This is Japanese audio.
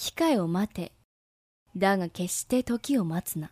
機会を待て。だが決して時を待つな。